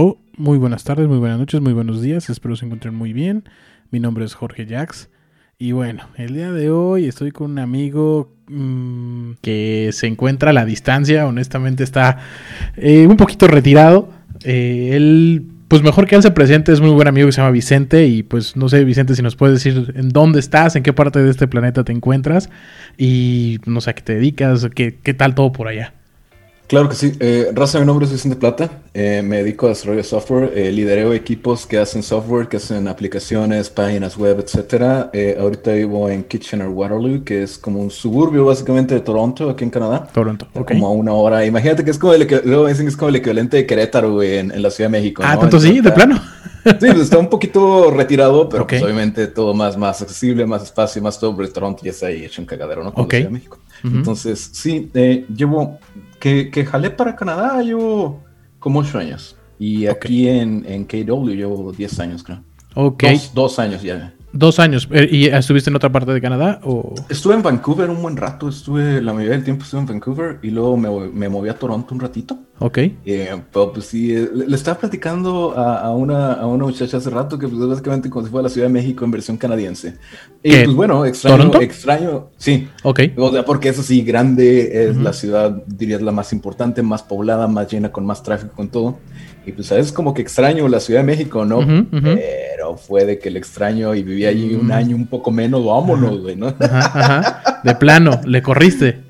Ho, muy buenas tardes, muy buenas noches, muy buenos días, espero se encuentren muy bien. Mi nombre es Jorge Jax y bueno, el día de hoy estoy con un amigo mmm, que se encuentra a la distancia, honestamente está eh, un poquito retirado. Eh, él, pues mejor que él se presente, es muy buen amigo que se llama Vicente y pues no sé Vicente si nos puedes decir en dónde estás, en qué parte de este planeta te encuentras y no sé a qué te dedicas, qué, qué tal todo por allá. Claro que sí. Eh, Raza, mi nombre es Vicente Plata. Eh, me dedico a desarrollo de software. Eh, lidereo equipos que hacen software, que hacen aplicaciones, páginas web, etc. Eh, ahorita vivo en Kitchener-Waterloo, que es como un suburbio básicamente de Toronto, aquí en Canadá. Toronto, ok. Como a una hora. Imagínate que es como el, luego dicen que es como el equivalente de Querétaro, güey, en, en la Ciudad de México. Ah, ¿no? tanto sí, de Entonces, plano. Sí, pues está un poquito retirado, pero pues obviamente todo más, más accesible, más espacio, más todo, porque Toronto ya está ahí hecho un cagadero, ¿no? Como Ok. la Ciudad de México. Ujú. Entonces, sí, eh, llevo, que, que jalé para Canadá, llevo como ocho años. Y Ok. aquí en, en KW llevo 10 años, creo. Ok, Dos, dos años ya. Dos años. Eh, ¿Y estuviste en otra parte de Canadá o...? Estuve en Vancouver un buen rato, estuve, la mayoría del tiempo estuve en Vancouver y luego me, me moví a Toronto un ratito. Ok. Eh, pero pues sí, eh, le, le estaba platicando a, a una, a una muchacha hace rato que pues, es básicamente como si fuera la Ciudad de México en versión canadiense. Y ¿Qué? pues bueno, extraño, ¿Toronto? extraño, sí. Ok. O sea, porque eso sí, grande es Ujú. la ciudad, dirías la más importante, más poblada, más llena, con más tráfico, con todo. Y pues sabes como que extraño la Ciudad de México, ¿no? Pero fue de que le extraño y viví allí un Mm. año un poco menos, vámonos, güey, ¿no? Ajá, ajá. De plano, le corriste.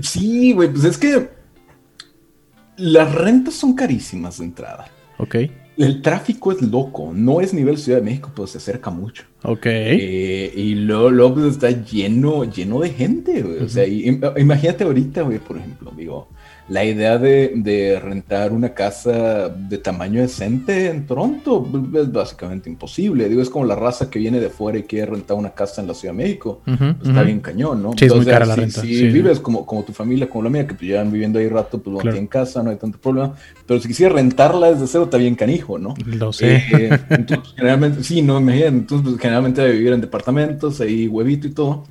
Sí, güey, pues es que las rentas son carísimas de entrada. Ok. El tráfico es loco, no es nivel Ciudad de México, pero se acerca mucho. Ok. Eh, y luego, luego, pues, está lleno, lleno de gente, güey. O sea, y- imagínate ahorita, güey, por ejemplo, digo, la idea de, de rentar una casa de tamaño decente en Toronto es básicamente imposible. Digo, es como la raza que viene de fuera y quiere rentar una casa en la Ciudad de México. Pues, está bien cañón, ¿no? Sí, es muy Entonces, cara la si- renta, Si sí. vives como, como tu familia, como la mía, que pues llevan viviendo ahí rato, pues Claro. tienen casa, no hay tanto problema. Pero si quisieras rentarla desde cero, está bien canijo, ¿no? Lo sé. Eh, entonces, generalmente, sí, no, imagínate, entonces pues, generalmente vivir en departamentos, ahí huevito y todo.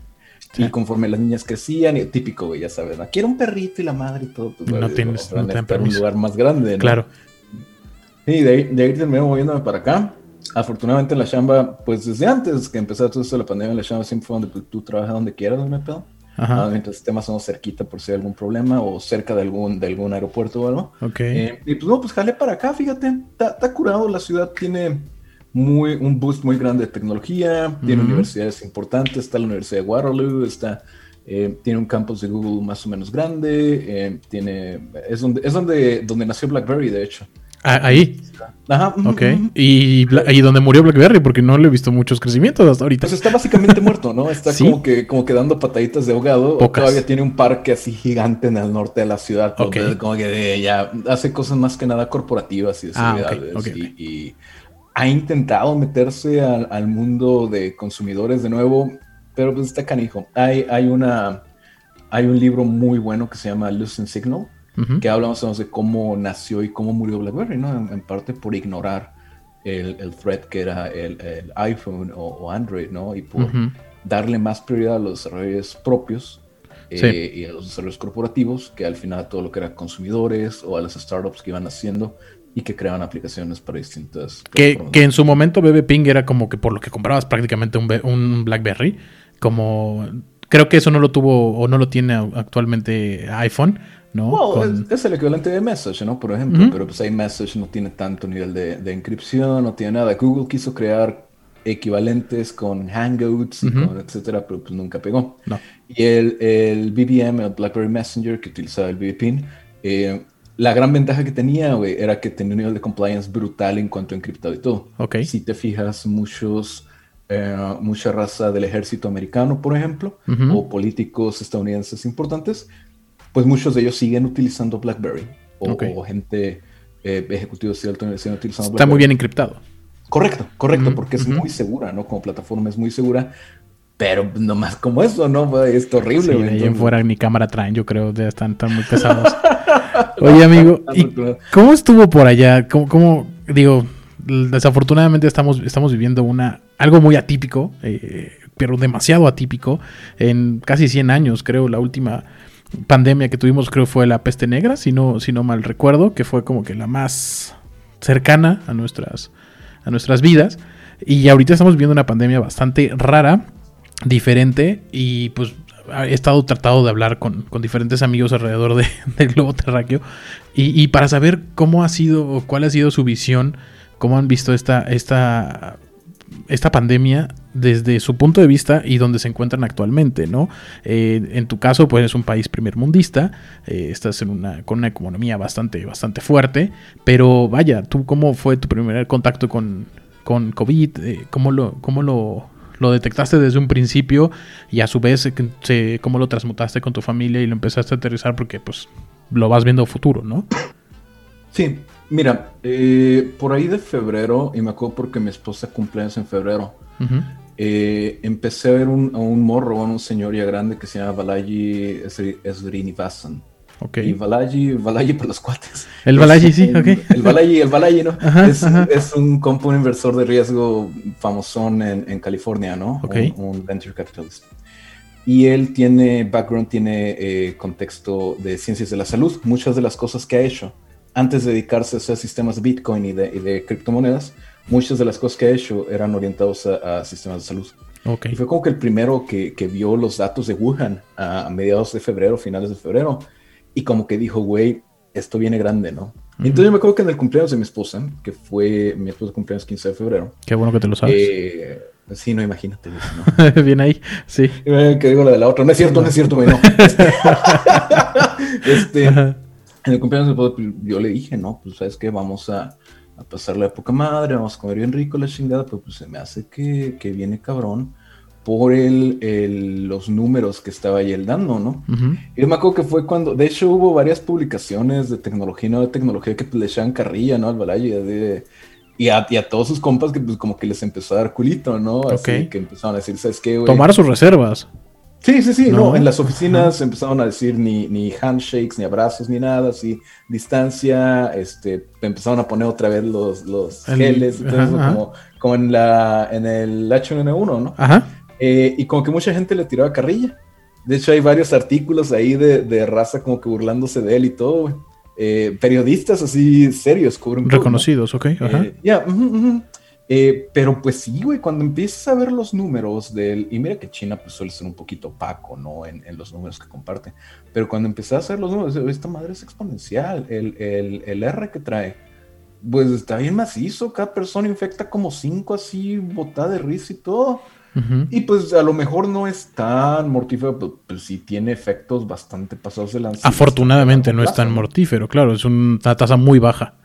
Sí. Y conforme las niñas crecían, y típico, güey, ya sabes, ¿no? quiero un perrito y la madre y todo, pues No güey, tienes- no te un lugar más grande, ¿no? claro. Sí, de ahí, de ahí terminé moviéndome para acá. Afortunadamente en la chamba, pues desde antes que empezó todo esto de la pandemia, la chamba siempre fue donde pues, tú trabajas donde quieras, no me pedo. Ajá. Ah, mientras esté más o menos cerquita por si hay algún problema o cerca de algún, de algún aeropuerto o algo. Ok. Eh, y pues no, pues jalé para acá, fíjate, está curado, la ciudad tiene muy, un boost muy grande de tecnología, tiene universidades importantes, está la Universidad de Waterloo, está, eh, tiene un campus de Google más o menos grande, eh, tiene, es donde, es donde, donde nació BlackBerry, de hecho. Ah, ahí. Ajá, Ok. Y, y donde murió Blackberry, porque no le he visto muchos crecimientos hasta ahorita. Pues está básicamente muerto, ¿no? Está Sí. como que como que dando pataditas de ahogado. Pocas. Todavía tiene un parque así gigante en el norte de la ciudad. Ok. donde Como que de- ya hace cosas más que nada corporativas y de Ah, ok, seguridades. ok, y, y ha intentado meterse al, al mundo de consumidores de nuevo, pero pues está canijo. Hay, hay una hay un libro muy bueno que se llama Lucent Signal, que habla más o menos de cómo nació y cómo murió BlackBerry, ¿no? En, en parte por ignorar el, el threat que era el, el iPhone o, o Android, ¿no? Y por darle más prioridad a los desarrollos propios eh, Sí. y a los desarrollos corporativos que al final todo lo que era consumidores o a las startups que iban haciendo y que creaban aplicaciones para distintas Que, que en su momento BB Ping era como que por lo que comprabas prácticamente un, un BlackBerry. Como creo que eso no lo tuvo o no lo tiene actualmente iPhone, ¿no? Well, Con- es, es el equivalente de Message, ¿no? Por ejemplo, pero pues ahí Message no tiene tanto nivel de, de encripción, no tiene nada. Google quiso crear equivalentes con Hangouts, y Ujú. con etcétera, pero pues nunca pegó. No. Y el, el BBM, el BlackBerry Messenger, que utilizaba el BBPin, eh, la gran ventaja que tenía, güey, era que tenía un nivel de compliance brutal en cuanto a encriptado y todo. Ok. Si te fijas, muchos, eh, mucha raza del ejército americano, por ejemplo, o políticos estadounidenses importantes, pues muchos de ellos siguen utilizando BlackBerry. O, gente, eh, ejecutivos ciertos siguen utilizando Está muy bien encriptado. Correcto, correcto, porque es muy segura, ¿no? Como plataforma es muy segura. Pero nomás como eso, ¿no? Es horrible. Sí, de ahí en fuera ni cámara traen, yo creo, ya están, están muy pesados. Oye, amigo, ¿y cómo estuvo por allá? ¿Cómo, cómo- digo, desafortunadamente estamos, estamos viviendo una algo muy atípico, eh, pero demasiado atípico, en casi 100 años, creo, la última pandemia que tuvimos creo fue la peste negra, si no, si no mal recuerdo, que fue como que la más cercana a nuestras, a nuestras vidas. Y ahorita estamos viviendo una pandemia bastante rara, diferente, y pues he estado tratado de hablar con, diferentes amigos alrededor del globo terráqueo y, para saber cómo ha sido cuál ha sido su visión, cómo han visto esta, esta, esta pandemia desde su punto de vista y donde se encuentran actualmente, ¿no? Eh, en tu caso, pues eres un país primermundista, eh, estás en una, con una economía bastante, bastante fuerte, pero vaya, ¿tú cómo fue tu primer contacto con, con COVID? Eh, ¿Cómo lo, cómo lo, lo detectaste desde un principio y a su vez cómo lo transmutaste con tu familia y lo empezaste a aterrizar porque pues lo vas viendo futuro, ¿no? Sí, mira, eh, por ahí de febrero, y me acuerdo porque mi esposa cumpleaños en febrero, eh, empecé a ver un, a un morro, a un señor ya grande que se llama Balaji Srinivasan. Y Balaji, Balaji para los cuates. El Balaji, sí, ok. El Balaji, el Balaji, ¿no? es, es, un compo inversor de riesgo famosón en, en California, ¿no? Un, venture capitalist. Y él tiene background, tiene eh, contexto de ciencias de la salud. Muchas de las cosas que ha hecho antes de dedicarse a hacer sistemas de Bitcoin y de, y de criptomonedas, muchas de las cosas que ha hecho eran orientados a, sistemas de salud. Okay. Y fue como que el primero que, que vio los datos de Wuhan a mediados de febrero, finales de febrero, y como que dijo, güey, esto viene grande, ¿no? Entonces yo me acuerdo que en el cumpleaños de mi esposa, que fue mi esposa cumpleaños 15 de febrero. Qué bueno que te lo sabes. Eh, sí, no, imagínate. ¿no? Bien ahí, sí. Que digo la de la otra. No es cierto, no es cierto, güey, no. este, en el cumpleaños de mi esposa, pues, yo le dije, no, pues sabes qué, vamos a, a pasar la época madre, vamos a comer bien rico la chingada, pero pues se me hace que, que viene cabrón por el, los números que estaba ahí él dando, ¿no? Y yo me acuerdo que fue cuando, de hecho hubo varias publicaciones de tecnología y no de tecnología que pues, le echaban carrilla, ¿no? Al Balaya y, a, y a todos sus compas que pues como que les empezó a dar culito, ¿no? Así que empezaron a decir, ¿sabes qué? Tomar sus reservas. Sí, sí, sí, no, en las oficinas empezaron a decir ni, ni handshakes, ni abrazos, ni nada, así, distancia, este, empezaron a poner otra vez los, los geles, Como, como en la, en el H1N1, ¿no? Ajá. Eh, y como que mucha gente le tiraba carrilla. De hecho, hay varios artículos ahí de, raza como que burlándose de él y todo, eh, periodistas así serios cubren. Reconocidos, ok. Eh, ya, pero pues sí, güey, cuando empiezas a ver los números del. Y mira que China pues suele ser un poquito opaco, ¿no? En, los números que comparte. Pero cuando empiezas a ver los números, esta madre es exponencial. El, el R que trae pues está bien macizo, cada persona infecta como cinco así, botada de risa y todo. Y pues a lo mejor no es tan mortífero, pero pues, sí tiene efectos bastante pasados de lanza. Afortunadamente no es tan mortífero, claro, es una tasa muy baja.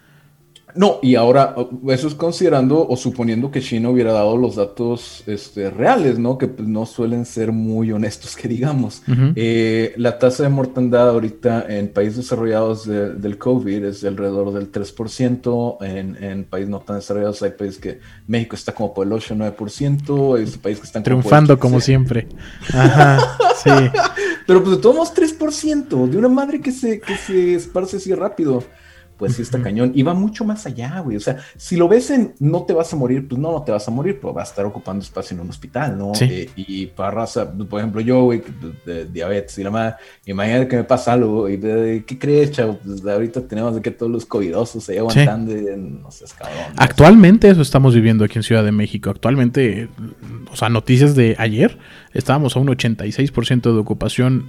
No, y ahora eso es considerando o suponiendo que China hubiera dado los datos este, reales, ¿no? Que pues, no suelen ser muy honestos, que digamos. Eh, la tasa de mortandad ahorita en países desarrollados del COVID es de alrededor del 3%, en, en países no tan desarrollados hay países que México está como por el 8 9%, hay países que están triunfando como, siempre. Ajá, sí. Pero pues de todos modos 3% de una madre que se, que se esparce así rápido pues sí está cañón. Y va mucho más allá, güey. O sea, si lo ves en no te vas a morir, pues no, no te vas a morir, pero vas a estar ocupando espacio en un hospital, ¿no? Eh, y para raza, pues, por ejemplo, yo, güey, de, diabetes y la madre, imagínate que me pasa algo, y de, ¿qué crees, chavo? Pues ahorita tenemos de que todos los covidosos se aguantando, y, no sé, cabrón. Actualmente eso estamos viviendo aquí en Ciudad de México. Actualmente, o sea, noticias de ayer, estábamos a un 86% de ocupación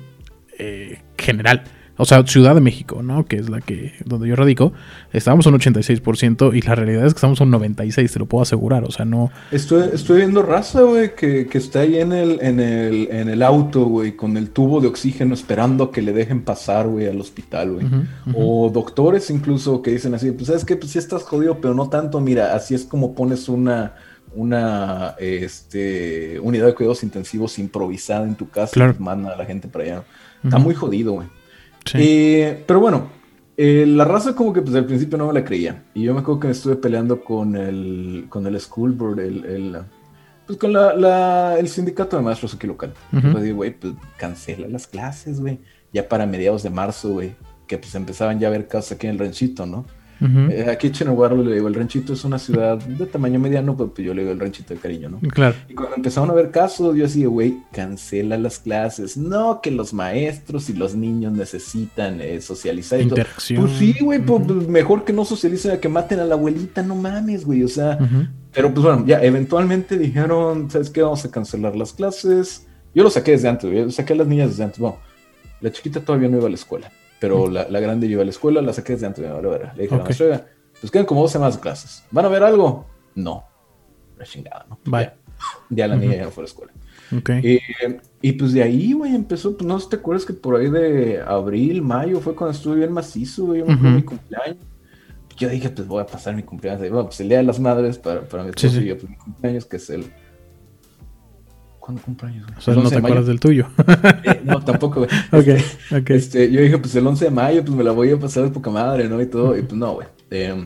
eh, general. O sea, Ciudad de México, ¿no? Que es la que donde yo radico, estábamos un 86% y la realidad es que estamos un 96, te lo puedo asegurar, o sea, no Estoy estoy viendo raza, güey, que, está ahí en el en el en el auto, güey, con el tubo de oxígeno esperando a que le dejen pasar, güey, al hospital, güey. O doctores incluso que dicen así, pues sabes que pues sí estás jodido, pero no tanto, mira, así es como pones una una este, unidad de cuidados intensivos improvisada en tu casa y manda a la gente para allá. Está muy jodido, güey. Eh, pero bueno, eh, la raza como que pues al principio no me la creía. Y yo me acuerdo que me estuve peleando con el, con el school board, el, pues con la, el sindicato de maestros aquí local. Pues dije, güey, pues cancela las clases, güey. Ya para mediados de marzo, güey. Que pues empezaban ya a ver casos aquí en el ranchito, ¿no? Eh, aquí en Chinahuarlo le digo, el ranchito es una ciudad de tamaño mediano, pero pues yo le digo el ranchito de cariño, ¿no? Claro. Y cuando empezaron a ver casos, yo así, güey, cancela las clases. No, que los maestros y los niños necesitan eh, socializar. Interacción. Pues sí, güey, pues, pues, mejor que no socialicen a que maten a la abuelita, no mames, güey, o sea. Pero pues bueno, ya eventualmente dijeron, ¿sabes qué? Vamos a cancelar las clases. Yo lo saqué desde antes, yo saqué a las niñas desde antes. Bueno, la chiquita todavía no iba a la escuela pero la, la, grande iba a la escuela, la saqué desde antes de la Le dije, okay. no, pues quedan como dos semanas de clases. ¿Van a ver algo? No. La chingada, ¿no? Bye. Ya, la niña ya no fue a la escuela. Okay. y pues de ahí, güey, empezó, pues no sé si te acuerdas que por ahí de abril, mayo fue cuando estuve bien macizo, güey, yo me uh -huh. mi cumpleaños. Yo dije, pues voy a pasar mi cumpleaños. Bueno, pues el Día de las Madres para, para mi esposo sí, sí. y yo, pues mi cumpleaños, que es el ¿Cuándo cumpleaños? O sea, no te acuerdas del tuyo. eh, no, tampoco, güey. ok, ok. Este, yo dije, pues el 11 de mayo, pues me la voy a pasar de poca madre, ¿no? Y todo. Y pues no, güey. Eh,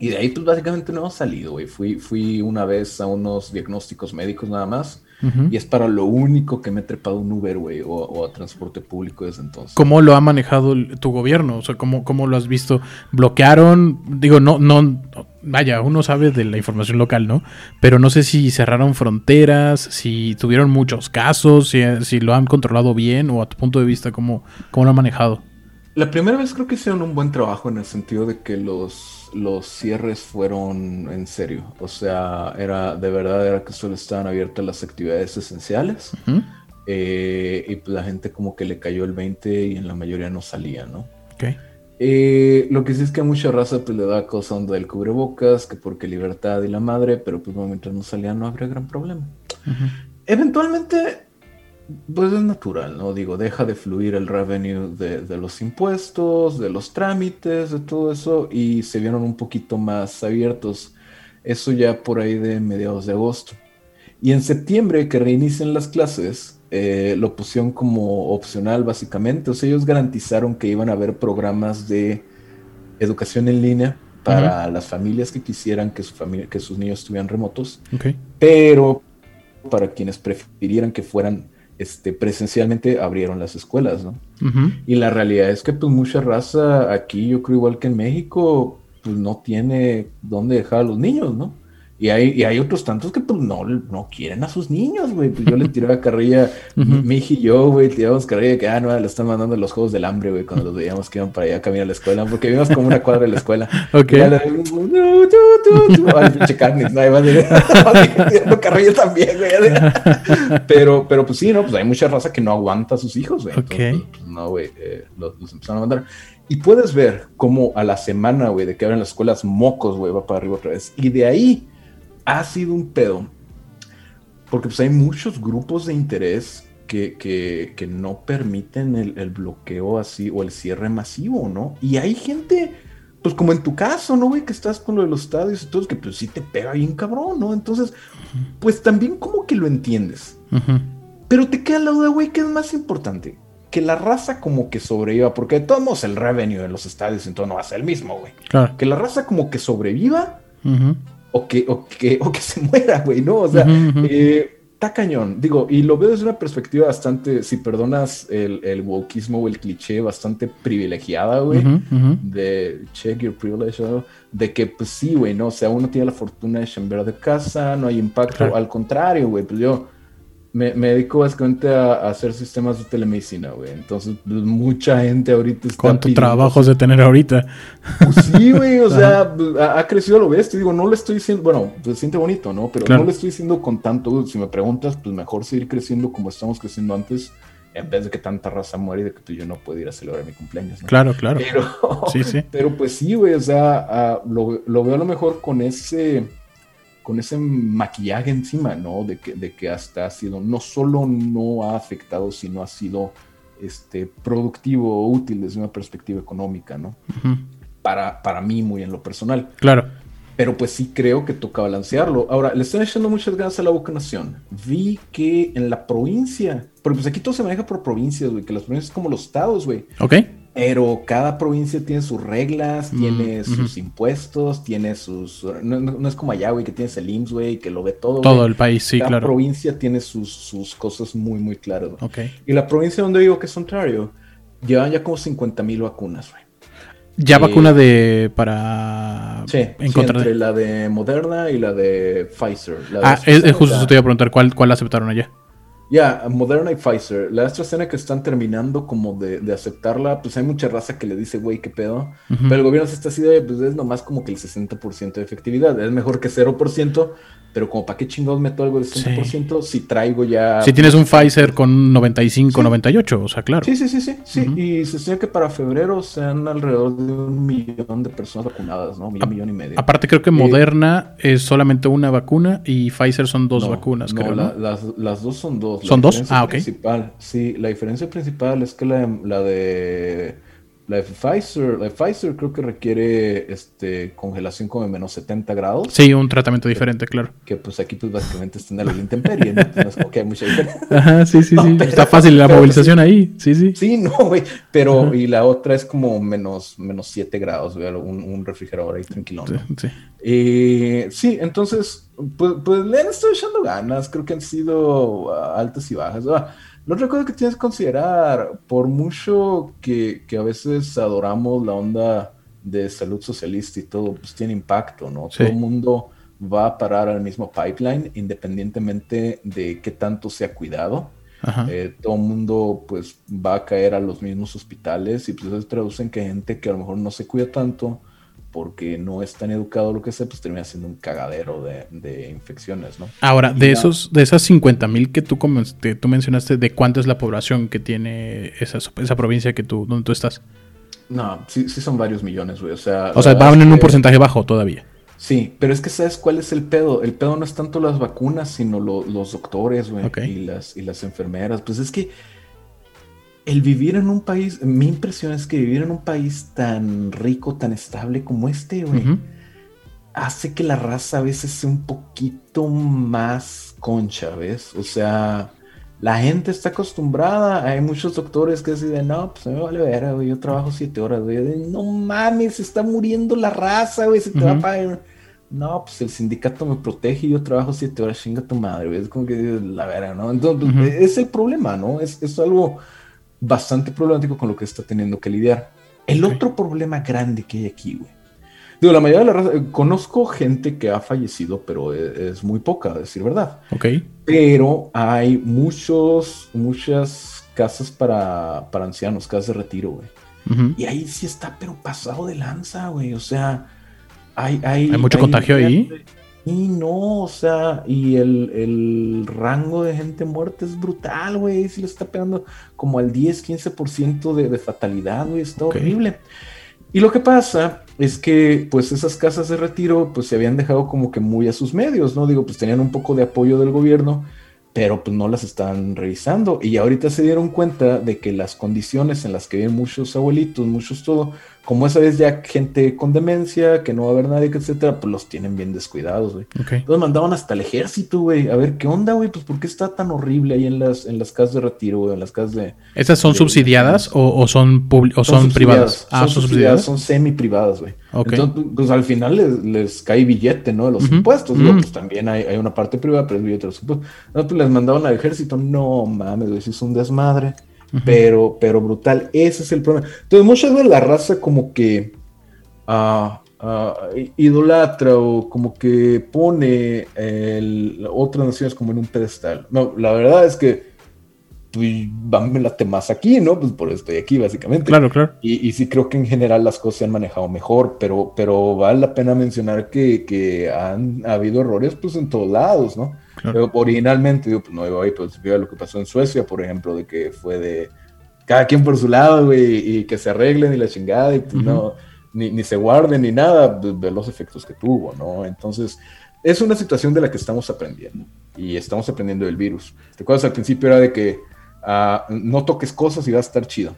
y de ahí, pues básicamente no hemos salido, güey. Fui, fui una vez a unos diagnósticos médicos nada más. Uh -huh. Y es para lo único que me he trepado un Uber, güey, o, o, a transporte público desde entonces. ¿Cómo lo ha manejado el, tu gobierno? O sea, ¿cómo, ¿cómo, lo has visto? ¿Bloquearon? Digo, no, no, vaya, uno sabe de la información local, ¿no? Pero no sé si cerraron fronteras, si tuvieron muchos casos, si, si lo han controlado bien o a tu punto de vista, ¿cómo, cómo lo han manejado? La primera vez creo que hicieron un buen trabajo en el sentido de que los, los cierres fueron en serio. O sea, era de verdad era que solo estaban abiertas las actividades esenciales. Uh -huh. eh, y pues la gente como que le cayó el 20 y en la mayoría no salía, ¿no? Okay. Eh, lo que sí es que a mucha raza pues le da cosa onda del cubrebocas, que porque libertad y la madre, pero pues mientras no salía no habría gran problema. Uh -huh. Eventualmente pues es natural, ¿no? Digo, deja de fluir el revenue de, de, los impuestos, de los trámites, de todo eso, y se vieron un poquito más abiertos. Eso ya por ahí de mediados de agosto. Y en septiembre, que reinician las clases, eh, lo pusieron como opcional básicamente. O sea, ellos garantizaron que iban a haber programas de educación en línea para uh -huh. las familias que quisieran que, su familia, que sus niños estuvieran remotos. Okay. Pero para quienes prefirieran que fueran este, presencialmente abrieron las escuelas, ¿no? Uh -huh. Y la realidad es que pues mucha raza aquí, yo creo igual que en México, pues no tiene dónde dejar a los niños, ¿no? Y hay, y hay otros tantos que pues no, no quieren a sus niños, güey. Pues yo le tiraba carrilla, uh -huh. mi hija y yo, güey, tirábamos carrilla de que, ah, no, le están mandando los juegos del hambre, güey, cuando los veíamos que iban para allá a caminar a la escuela, porque vimos como una cuadra de la escuela. ok. Y le, no, tú, tú, tú. Ay, pinche carne, no, iba tirando carrilla también, güey. Pero, pero pues sí, ¿no? Pues hay mucha raza que no aguanta a sus hijos, güey. Ok. Entonces, pues, no, güey, eh, los, los empezaron a mandar. Y puedes ver cómo a la semana, güey, de que abren las escuelas, mocos, güey, va para arriba otra vez. Y de ahí ha sido un pedo. Porque pues hay muchos grupos de interés que, que, que no permiten el, el, bloqueo así o el cierre masivo, ¿no? Y hay gente, pues como en tu caso, ¿no, güey? Que estás con lo de los estadios y todo, que pues sí te pega bien cabrón, ¿no? Entonces, pues también como que lo entiendes. Uh -huh. Pero te queda la duda, güey, ¿qué es más importante? Que la raza como que sobreviva, porque de todos modos el revenue de los estadios entonces no va a ser el mismo, güey. Claro. Que la raza como que sobreviva. Uh -huh o que, o que, o que se muera, güey, ¿no? O sea, uh -huh, -huh. Eh, está cañón. Digo, y lo veo desde una perspectiva bastante, si perdonas el, el wokismo o el cliché, bastante privilegiada, güey, uh -huh, de check your privilege, ¿no? de que, pues sí, güey, ¿no? O sea, uno tiene la fortuna de chambear de casa, no hay impacto. Claro. Al contrario, güey, pues yo me, me, dedico básicamente a, a, hacer sistemas de telemedicina, güey. Entonces, pues, mucha gente ahorita está. ¿Cuánto trabajo de tener ahorita? Pues sí, güey, o sea, pues, ha, ha, crecido a lo bestia. Digo, no le estoy diciendo, bueno, se siente bonito, ¿no? Pero claro. no le estoy diciendo con tanto. Si me preguntas, pues mejor seguir creciendo como estamos creciendo antes, en vez de que tanta raza muere y de que tú y yo no puedo ir a celebrar mi cumpleaños, ¿no? Claro, claro. Pero, sí, sí. Pero pues sí, güey, o sea, uh, lo, lo veo a lo mejor con ese con ese maquillaje encima, ¿no? De que, de que hasta ha sido, no solo no ha afectado, sino ha sido este, productivo o útil desde una perspectiva económica, ¿no? Uh -huh. para, para mí, muy en lo personal. Claro. Pero pues sí creo que toca balancearlo. Ahora, le están echando muchas ganas a la vocación. Vi que en la provincia, porque pues aquí todo se maneja por provincias, güey, que las provincias es como los estados, güey. Ok. Pero cada provincia tiene sus reglas, mm, tiene sus impuestos, tiene sus... No, no, no, es como allá, güey, que tienes el IMSS, güey, que lo ve todo. Todo el país, sí, cada claro. Cada provincia tiene sus, sus cosas muy, muy claras. Ok. Y la provincia donde vivo, que es Ontario, llevan ya como 50 mil vacunas, güey. Ya vacuna de para sí, encontrar entre la de Moderna y la de Pfizer. ah, es, justo eso te iba a preguntar, ¿cuál, cuál aceptaron allá? Ya, Moderna y Pfizer. La AstraZeneca están terminando como de, de, aceptarla. Pues hay mucha raza que le dice, güey, qué pedo. Pero el gobierno se está así pues es nomás como que el 60% de efectividad. Es mejor que 0%, pero como para qué chingados meto algo del 60% si traigo ya... Si tienes un Pfizer con 95, 98, o sea, claro. Sí, sí, sí, sí. sí. Y se estima que para febrero sean alrededor de un millón de personas vacunadas, ¿no? Un millón, millón y medio. Aparte creo que Moderna es solamente una vacuna y Pfizer son dos vacunas, no, las, las, dos son dos. ¿Son dos? Ah, ok. Principal, sí, la diferencia principal es que la, la de la de Pfizer, la Pfizer creo que requiere este, congelación como en menos 70 grados. Sí, un tratamiento diferente, claro. Que pues aquí pues básicamente está en la intemperie, ¿no? Entonces, como que hay mucha diferencia. Ajá, sí, sí, sí. está fácil la movilización ahí, sí, sí. Sí, no, güey. Pero, y la otra es como menos, menos 7 grados, güey, un, un refrigerador ahí tranquilo. Sí, sí. Eh, sí, entonces, pues, pues le han estado echando ganas, creo que han sido uh, altas y bajas. Uh, lo recuerdo que tienes que considerar, por mucho que, a veces adoramos la onda de salud socialista y todo, pues tiene impacto, ¿no? Todo el mundo va a parar al mismo pipeline, independientemente de qué tanto sea cuidado. Eh, todo el mundo pues va a caer a los mismos hospitales y pues eso traduce en que gente que a lo mejor no se cuida tanto, porque no es tan educado lo que sea, pues termina siendo un cagadero de, infecciones, ¿no? Ahora, de esos, de esas 50 mil que tú, tú mencionaste, ¿de cuánto es la población que tiene esa, esa provincia que tú, donde tú estás? No, sí, sí son varios millones, güey. O sea, o sea van en un porcentaje bajo todavía. Sí, pero es que sabes cuál es el pedo. El pedo no es tanto las vacunas, sino los doctores, güey, y, las, y las enfermeras. Pues es que el vivir en un país, mi impresión es que vivir en un país tan rico, tan estable como este, güey, hace que la raza a veces sea un poquito más concha, ¿ves? O sea, la gente está acostumbrada, hay muchos doctores que dicen, no, pues me vale ver, güey, yo trabajo siete horas, güey, no mames, se está muriendo la raza, güey, se te va a pagar. No, pues el sindicato me protege y yo trabajo siete horas, chinga tu madre, güey, es como que la vera, ¿no? Entonces, es el problema, ¿no? Es, es algo bastante problemático con lo que está teniendo que lidiar. El otro problema grande que hay aquí, güey. Digo, la mayoría de la raza, eh, conozco gente que ha fallecido, pero e, es, muy poca, a decir verdad. Ok. Pero hay muchos, muchas casas para, para ancianos, casas de retiro, güey. Y ahí sí está, pero pasado de lanza, güey. O sea, hay... Hay, ¿Hay mucho contagio ahí. Y no, o sea, y el, rango de gente muerta es brutal, güey. Si le está pegando como al 10, 15% de, de fatalidad, güey. Está horrible. Y lo que pasa es que, pues, esas casas de retiro, pues, se habían dejado como que muy a sus medios, ¿no? Digo, pues tenían un poco de apoyo del gobierno, pero pues no las están revisando. Y ahorita se dieron cuenta de que las condiciones en las que viven muchos abuelitos, muchos todo, como esa vez ya gente con demencia, que no va a haber nadie, etcétera, pues los tienen bien descuidados, güey. Entonces mandaban hasta el ejército, güey, a ver qué onda, güey, pues por qué está tan horrible ahí en las, en las casas de retiro, güey, en las casas de... ¿Estas son subsidiadas o, son, o son, privadas? Ah, son, subsidiadas, son semi privadas, güey. Entonces, pues al final les, les, cae billete, ¿no? De los impuestos, mm. pues también hay, hay, una parte privada, pero es billete de los impuestos. pues les mandaban al ejército, no mames, güey, si es un desmadre pero, pero brutal. Ese es el problema. Entonces, muchas veces la raza como que uh, idolatra o como que pone el, otras naciones como en un pedestal. No, la verdad es que pues, me late más aquí, ¿no? Pues por eso estoy aquí, básicamente. Claro, claro. Y, y, sí creo que en general las cosas se han manejado mejor, pero, pero vale la pena mencionar que, que han habido errores pues en todos lados, ¿no? Originalmente, digo, pues no iba ahí, pues vio lo que pasó en Suecia, por ejemplo, de que fue de cada quien por su lado, güey, y que se arreglen y la chingada, y pues no, ni, ni, se guarden ni nada, de, los efectos que tuvo, ¿no? Entonces, es una situación de la que estamos aprendiendo, y estamos aprendiendo del virus. ¿Te acuerdas al principio era de que ah, no toques cosas y va a estar chido?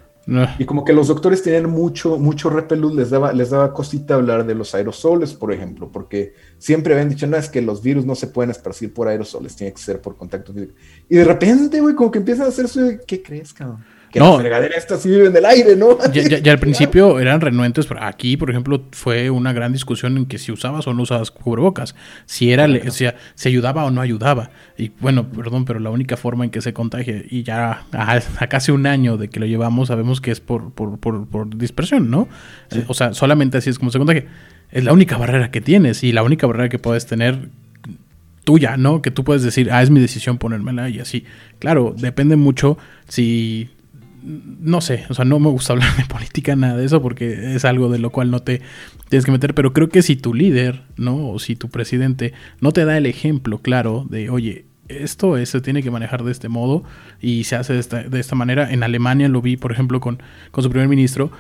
Y como que los doctores tenían mucho, mucho repelús, les daba, les daba cosita hablar de los aerosoles, por ejemplo, porque siempre habían dicho, no, es que los virus no se pueden esparcir por aerosoles, tiene que ser por contacto físico. Y de repente, güey, como que empiezan a hacer eso, ¿qué crees, cabrón? Que no, la fregadera esta sí vive en el aire, ¿no? Ya, al principio eran renuentes, pero aquí, por ejemplo, fue una gran discusión en que si usabas o no usabas cubrebocas, si era, o sea, si ayudaba o no ayudaba. Y bueno, perdón, pero la única forma en que se contagia, y ya a, casi un año de que lo llevamos, sabemos que es por, por, por, por dispersión, ¿no? O sea, solamente así es como se contagia. Es la única barrera que tienes y la única barrera que puedes tener tuya, ¿no? Que tú puedes decir, ah, es mi decisión ponérmela y así. Claro, depende mucho si no sé, o sea, no me gusta hablar de política, nada de eso, porque es algo de lo cual no te tienes que meter, pero creo que si tu líder, ¿no? O si tu presidente no te da el ejemplo claro de, oye, esto se tiene que manejar de este modo y se hace de esta, de esta manera. En Alemania lo vi, por ejemplo, con, con su primer ministro.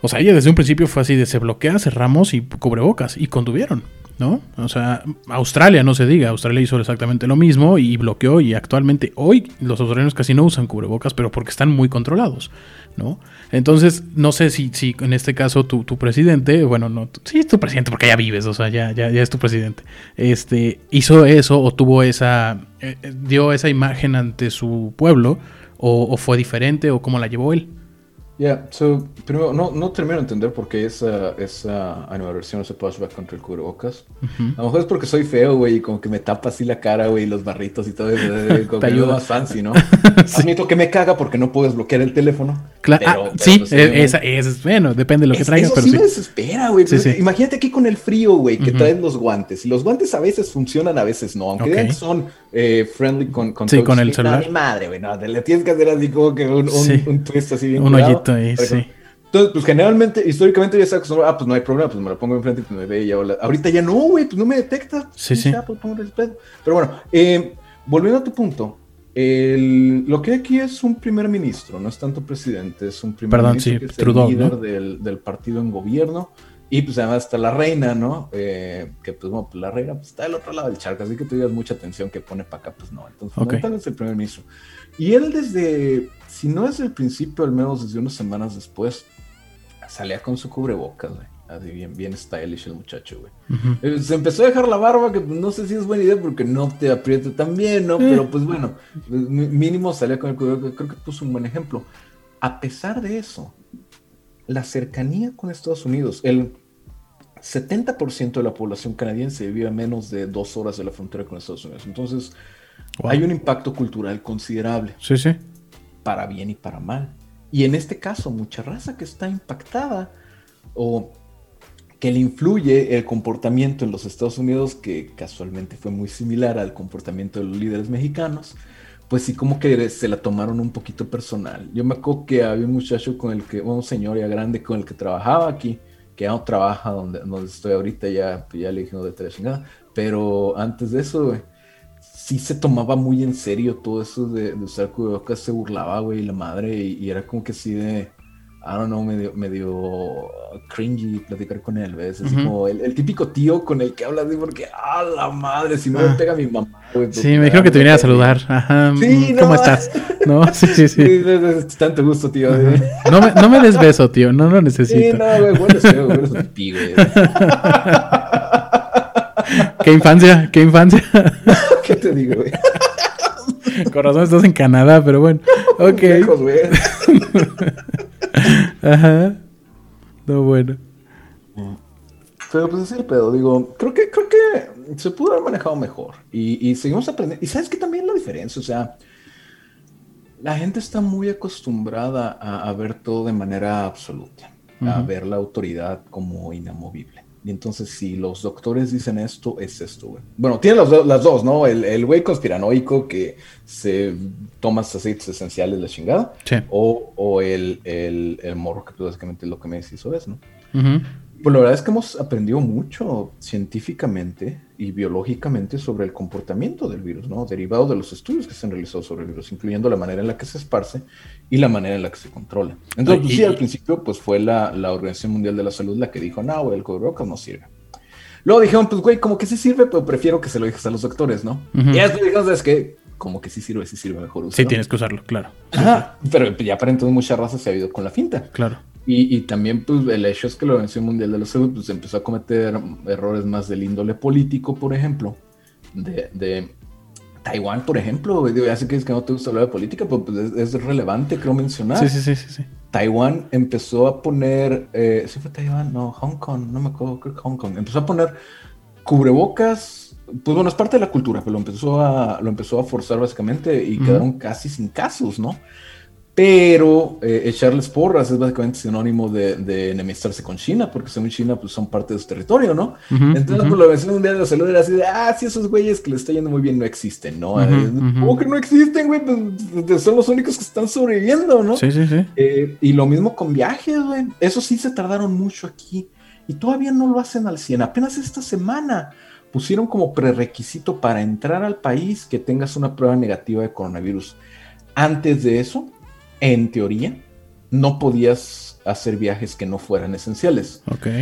O sea, ella desde un principio fue así de se bloquea, cerramos y cubrebocas, y contuvieron. ¿No? O sea, Australia, no se diga, Australia hizo exactamente lo mismo y bloqueó y actualmente hoy los australianos casi no usan cubrebocas, pero porque están muy controlados, ¿no? Entonces, no sé si, si en este caso tu, presidente, bueno, no, sí es tu presidente porque ya vives, o sea, ya, ya, ya es tu presidente, este, hizo eso o tuvo esa, eh, eh, dio esa imagen ante su pueblo o, o fue diferente o cómo la llevó él. Ya, so, primero, no, no termino de entender por qué esa, esa versión no se puede hacer contra el cubrebocas. A lo mejor es porque soy feo, güey, y como que me tapa así la cara, güey, los barritos y todo eso. Como Te ayuda más fancy, ¿no? sí. Admito que me caga porque no puedes bloquear el teléfono. Claro, ah, sí, pues, es, es, bueno, depende de lo que traigas. Eso pero sí, me desespera, güey. Imagínate aquí con el frío, güey, que traes los guantes. Y los guantes a veces funcionan, a veces no. Aunque son eh, friendly con, con, sí, con el celular. madre, güey, no, le tienes que hacer así como que un, un, twist así bien Un hoyito ahí, sí. Entonces, pues generalmente, históricamente ya sabes, ah, pues no hay problema, pues me lo pongo enfrente y pues me ve y ya Ahorita ya no, güey, pues no me detecta. Sí, sí. pues pongo. Pero bueno, eh, volviendo a tu punto, el, lo que aquí es un primer ministro, no es tanto presidente, es un primer ministro que es el líder del, del, partido en gobierno. Y pues además está la reina, ¿no? Eh, que pues, bueno, pues la reina pues, está del otro lado del charco, así que tú digas mucha atención que pone para acá, pues no. Entonces, okay. es el primer ministro. Y él desde, si no es el principio, al menos desde unas semanas después, salía con su cubrebocas, güey. Así bien, bien stylish el muchacho, güey. Eh, se empezó a dejar la barba, que no sé si es buena idea porque no te aprieta tan bien, ¿no? Pero pues bueno, mínimo salía con el cubrebocas. Creo que puso un buen ejemplo. A pesar de eso, la cercanía con Estados Unidos, el 70% de la población canadiense vive a menos de dos horas de la frontera con Estados Unidos. Entonces, hay un impacto cultural considerable. Sí, sí. Para bien y para mal. Y en este caso, mucha raza que está impactada o que le influye el comportamiento en los Estados Unidos, que casualmente fue muy similar al comportamiento de los líderes mexicanos, pues sí como que se la tomaron un poquito personal. Yo me acuerdo que había un muchacho con el que, un señor ya grande con el que trabajaba aquí, que no trabaja donde, donde estoy ahorita, ya, ya le dijimos de tres pero antes de eso, sí se tomaba muy en serio todo eso de, de usar cubrebocas, se burlaba, güey, la madre, y, era como que así de, I don't know, medio, medio cringy platicar con él, ¿ves? Es como el, típico tío con el que hablas de porque, ah, la madre, si no me ah. pega mi mamá, güey. Sí, me dijeron que te viniera a saludar. Ajá. Sí, ¿Cómo estás? No, sí, sí, sí. tanto gusto, tío. No me, no me des beso, tío, no lo necesito. Sí, no, güey, bueno, sí, güey, es pipí, güey. qué infancia, qué infancia. ¿Qué te digo, güey? Corazón, estás en Canadá, pero bueno. Ok. güey. Ajá. No, bueno. Pero pues es el pedo, digo, creo que, creo que se pudo haber manejado mejor. Y, y seguimos aprendiendo. Y sabes que también la diferencia, o sea, la gente está muy acostumbrada a, ver todo de manera absoluta, a ver la autoridad como inamovible. Y entonces, si los doctores dicen esto, es esto, güey. Bueno, tiene las, dos, ¿no? El, güey conspiranoico que se toma aceites esenciales, la chingada. Sí. O, o el, el, el, morro que tú básicamente lo que me decís eso es, ¿no? Pues la verdad es que hemos aprendido mucho científicamente y biológicamente sobre el comportamiento del virus, ¿no? Derivado de los estudios que se han realizado sobre el virus, incluyendo la manera en la que se esparce y la manera en la que se controla. Entonces, pues sí, al principio, pues fue la, la, Organización Mundial de la Salud la que dijo, no, güey, el cubrebocas no sirve. Luego dijeron, pues, güey, como que sí sirve, pero prefiero que se lo dejes a los doctores, ¿no? Y después dijeron, es que como que sí sirve, sí sirve mejor uso. Sí, tienes que usarlo, claro. Ajá, pero ya para entonces muchas razas se ha ido con la finta. Claro. Y, también pues el hecho es que la Organización Mundial de la Salud pues empezó a cometer errores más del índole político, por ejemplo, de, Taiwán, por ejemplo, ya sé que es que no te gusta hablar de política, pero pues, es, relevante, creo mencionar. Sí, sí, sí, sí. Taiwán empezó a poner, eh, ¿sí fue Taiwán? No, Hong Kong, no me acuerdo, creo que Hong Kong. Empezó a poner cubrebocas, pues bueno, es parte de la cultura, pero lo empezó a, lo empezó a forzar básicamente y quedaron casi sin casos, ¿no? Pero eh, echarles porras es básicamente sinónimo de, enemistarse con China, porque según China pues, son parte de su territorio, ¿no? Entonces, por lo mencioné un día de la salud era así de, ah, sí, esos güeyes que le está yendo muy bien no existen, ¿no? ¿Cómo que no existen, güey? Pues, son los únicos que están sobreviviendo, ¿no? Sí, sí, sí. Eh, y lo mismo con viajes, güey. Eso sí se tardaron mucho aquí. Y todavía no lo hacen al 100. Apenas esta semana pusieron como prerequisito para entrar al país que tengas una prueba negativa de coronavirus. Antes de eso, en teoría, no podías hacer viajes que no fueran esenciales.